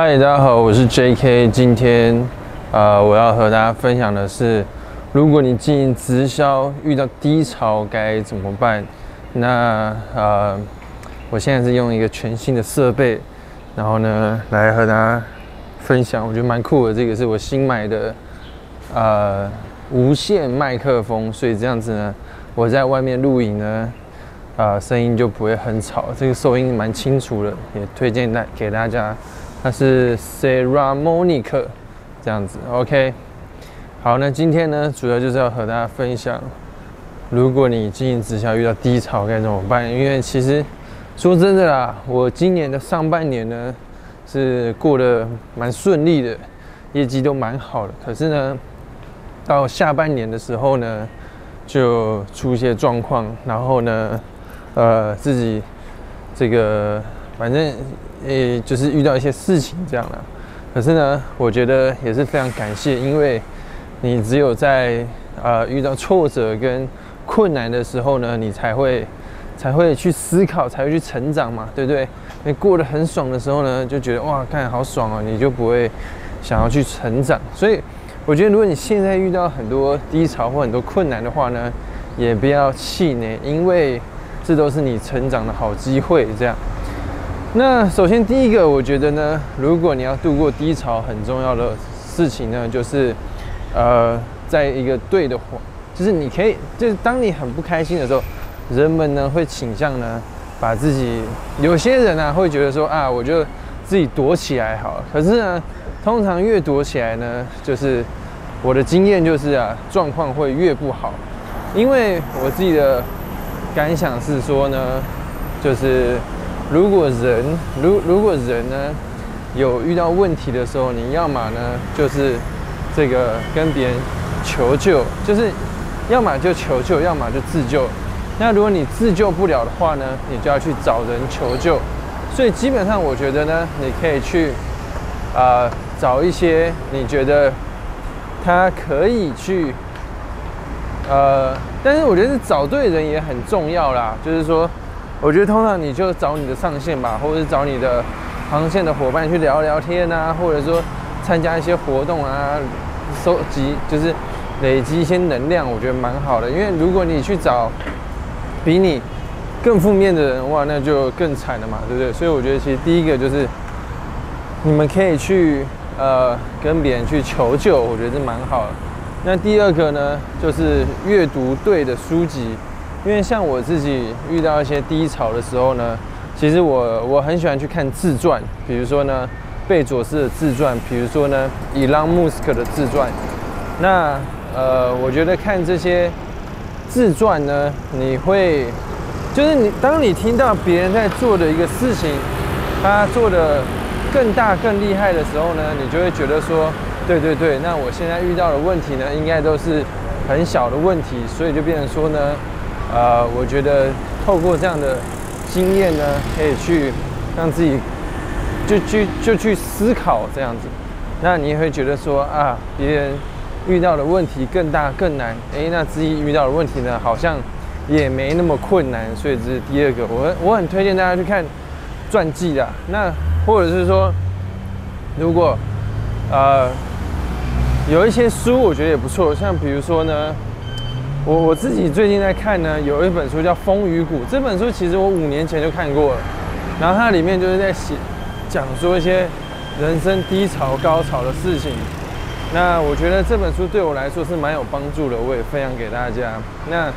嗨，大家好，我是 J.K。今天，呃，我要和大家分享的是，如果你经营直销遇到低潮该怎么办？那呃，我现在是用一个全新的设备，然后呢，来和大家分享，我觉得蛮酷的。这个是我新买的，呃，无线麦克风，所以这样子呢，我在外面录影呢，啊，声音就不会很吵，这个收音蛮清楚的，也推荐大给大家。它是 Ceramonic 这样子，OK。好，那今天呢，主要就是要和大家分享，如果你经营直销遇到低潮该怎么办？因为其实说真的啦，我今年的上半年呢是过得蛮顺利的，业绩都蛮好的。可是呢，到下半年的时候呢，就出一些状况，然后呢，呃，自己这个反正。诶，就是遇到一些事情这样了。可是呢，我觉得也是非常感谢，因为你只有在呃遇到挫折跟困难的时候呢，你才会才会去思考，才会去成长嘛，对不对？你过得很爽的时候呢，就觉得哇，看好爽哦，你就不会想要去成长。所以我觉得，如果你现在遇到很多低潮或很多困难的话呢，也不要气馁，因为这都是你成长的好机会。这样。那首先第一个，我觉得呢，如果你要度过低潮，很重要的事情呢，就是，呃，在一个对的环，就是你可以，就是当你很不开心的时候，人们呢会倾向呢，把自己，有些人呢会觉得说啊，我就自己躲起来好了。可是呢，通常越躲起来呢，就是我的经验就是啊，状况会越不好。因为我自己的感想是说呢，就是。如果人如如果人呢有遇到问题的时候，你要么呢就是这个跟别人求救，就是要么就求救，要么就自救。那如果你自救不了的话呢，你就要去找人求救。所以基本上我觉得呢，你可以去啊找一些你觉得他可以去呃，但是我觉得找对人也很重要啦，就是说。我觉得通常你就找你的上线吧，或者是找你的航线的伙伴去聊聊天啊，或者说参加一些活动啊，收集就是累积一些能量，我觉得蛮好的。因为如果你去找比你更负面的人，哇，那就更惨了嘛，对不对？所以我觉得其实第一个就是你们可以去呃跟别人去求救，我觉得是蛮好的。那第二个呢，就是阅读对的书籍。因为像我自己遇到一些低潮的时候呢，其实我我很喜欢去看自传，比如说呢贝佐斯的自传，比如说呢伊朗穆斯克的自传。那呃，我觉得看这些自传呢，你会就是你当你听到别人在做的一个事情，他做的更大更厉害的时候呢，你就会觉得说，对对对，那我现在遇到的问题呢，应该都是很小的问题，所以就变成说呢。呃，我觉得透过这样的经验呢，可以去让自己就去就去思考这样子，那你也会觉得说啊，别人遇到的问题更大更难，哎，那自己遇到的问题呢，好像也没那么困难，所以这是第二个，我我很推荐大家去看传记的，那或者是说，如果呃有一些书，我觉得也不错，像比如说呢。我我自己最近在看呢，有一本书叫《风雨谷》。这本书其实我五年前就看过了，然后它里面就是在写讲说一些人生低潮高潮的事情。那我觉得这本书对我来说是蛮有帮助的，我也分享给大家。那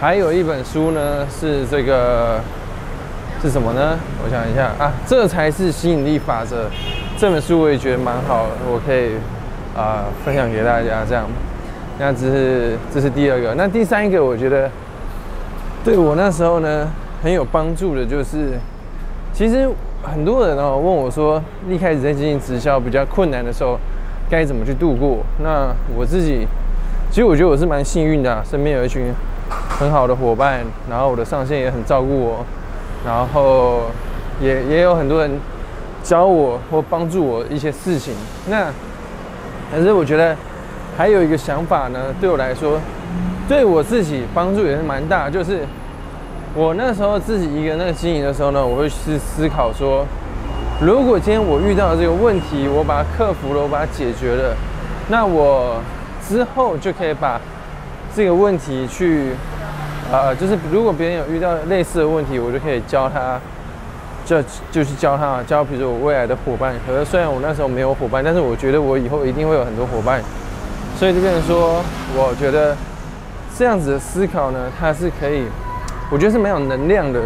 还有一本书呢，是这个是什么呢？我想一下啊，这才是吸引力法则。这本书我也觉得蛮好，我可以啊分享给大家这样。那这是这是第二个。那第三一个，我觉得对我那时候呢很有帮助的，就是其实很多人哦问我说，一开始在进行直销比较困难的时候，该怎么去度过？那我自己其实我觉得我是蛮幸运的，身边有一群很好的伙伴，然后我的上线也很照顾我，然后也也有很多人。教我或帮助我一些事情，那可是我觉得还有一个想法呢，对我来说，对我自己帮助也是蛮大。就是我那时候自己一个那个经营的时候呢，我会去思考说，如果今天我遇到这个问题，我把它克服了，我把它解决了，那我之后就可以把这个问题去，呃，就是如果别人有遇到类似的问题，我就可以教他。就就去教他，教比如说我未来的伙伴。可是虽然我那时候没有伙伴，但是我觉得我以后一定会有很多伙伴。所以就变成说，我觉得这样子的思考呢，它是可以，我觉得是蛮有能量的。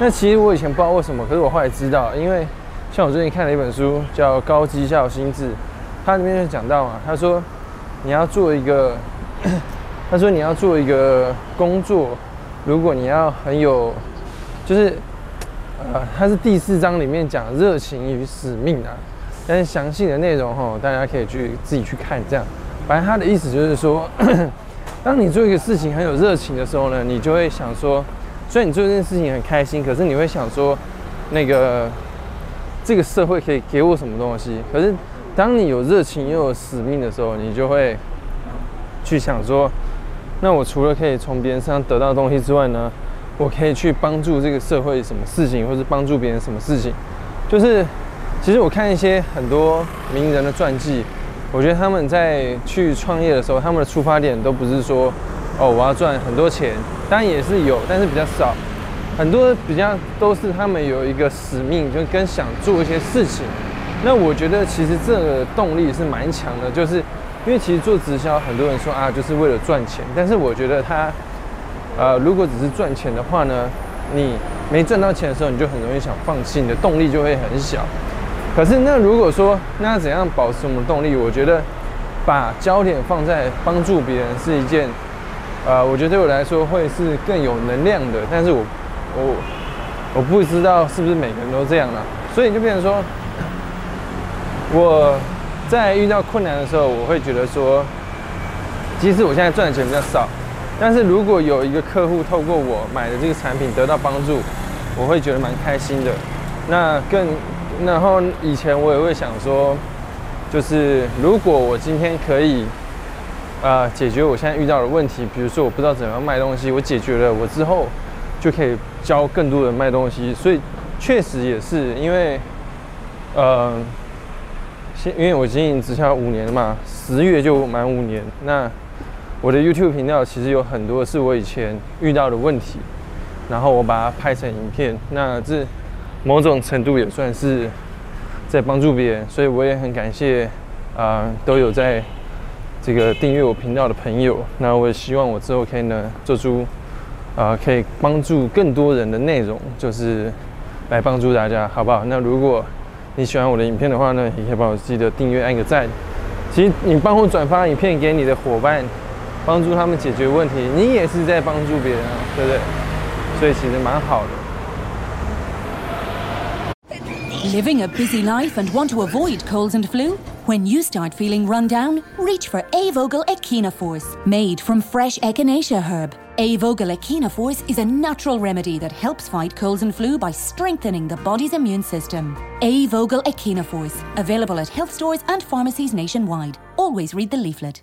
那其实我以前不知道为什么，可是我后来知道，因为像我最近看了一本书叫《高绩效心智》，它里面就讲到嘛，他说你要做一个，他说你要做一个工作，如果你要很有，就是。呃，它是第四章里面讲热情与使命啊，但是详细的内容哈，大家可以去自己去看。这样，反正他的意思就是说，当你做一个事情很有热情的时候呢，你就会想说，虽然你做这件事情很开心，可是你会想说，那个这个社会可以给我什么东西？可是当你有热情又有使命的时候，你就会去想说，那我除了可以从别人身上得到东西之外呢？我可以去帮助这个社会什么事情，或是帮助别人什么事情，就是其实我看一些很多名人的传记，我觉得他们在去创业的时候，他们的出发点都不是说哦我要赚很多钱，当然也是有，但是比较少，很多比较都是他们有一个使命，就跟想做一些事情。那我觉得其实这个动力是蛮强的，就是因为其实做直销，很多人说啊就是为了赚钱，但是我觉得他。呃，如果只是赚钱的话呢，你没赚到钱的时候，你就很容易想放弃，你的动力就会很小。可是那如果说，那怎样保持我们的动力？我觉得把焦点放在帮助别人是一件，呃，我觉得对我来说会是更有能量的。但是我我我不知道是不是每个人都这样了，所以就变成说，我在遇到困难的时候，我会觉得说，即使我现在赚的钱比较少。但是如果有一个客户透过我买的这个产品得到帮助，我会觉得蛮开心的。那更，然后以前我也会想说，就是如果我今天可以，啊，解决我现在遇到的问题，比如说我不知道怎么样卖东西，我解决了，我之后就可以教更多人卖东西。所以确实也是因为，呃，先因为我经营直销五年嘛，十月就满五年，那。我的 YouTube 频道其实有很多是我以前遇到的问题，然后我把它拍成影片，那这某种程度也算是在帮助别人，所以我也很感谢啊都有在这个订阅我频道的朋友。那我也希望我之后可以呢做出啊可以帮助更多人的内容，就是来帮助大家，好不好？那如果你喜欢我的影片的话呢，也可以帮我记得订阅按个赞。其实你帮我转发影片给你的伙伴。帮助他们解决问题，你也是在帮助别人啊，对不对？所以其实蛮好的。Living a busy life and want to avoid colds and flu? When you start feeling run down, reach for Avogel Echinaforce, made from fresh echinacea herb. Avogel Echinaforce is a natural remedy that helps fight colds and flu by strengthening the body's immune system. Avogel Echinaforce, available at health stores and pharmacies nationwide. Always read the leaflet.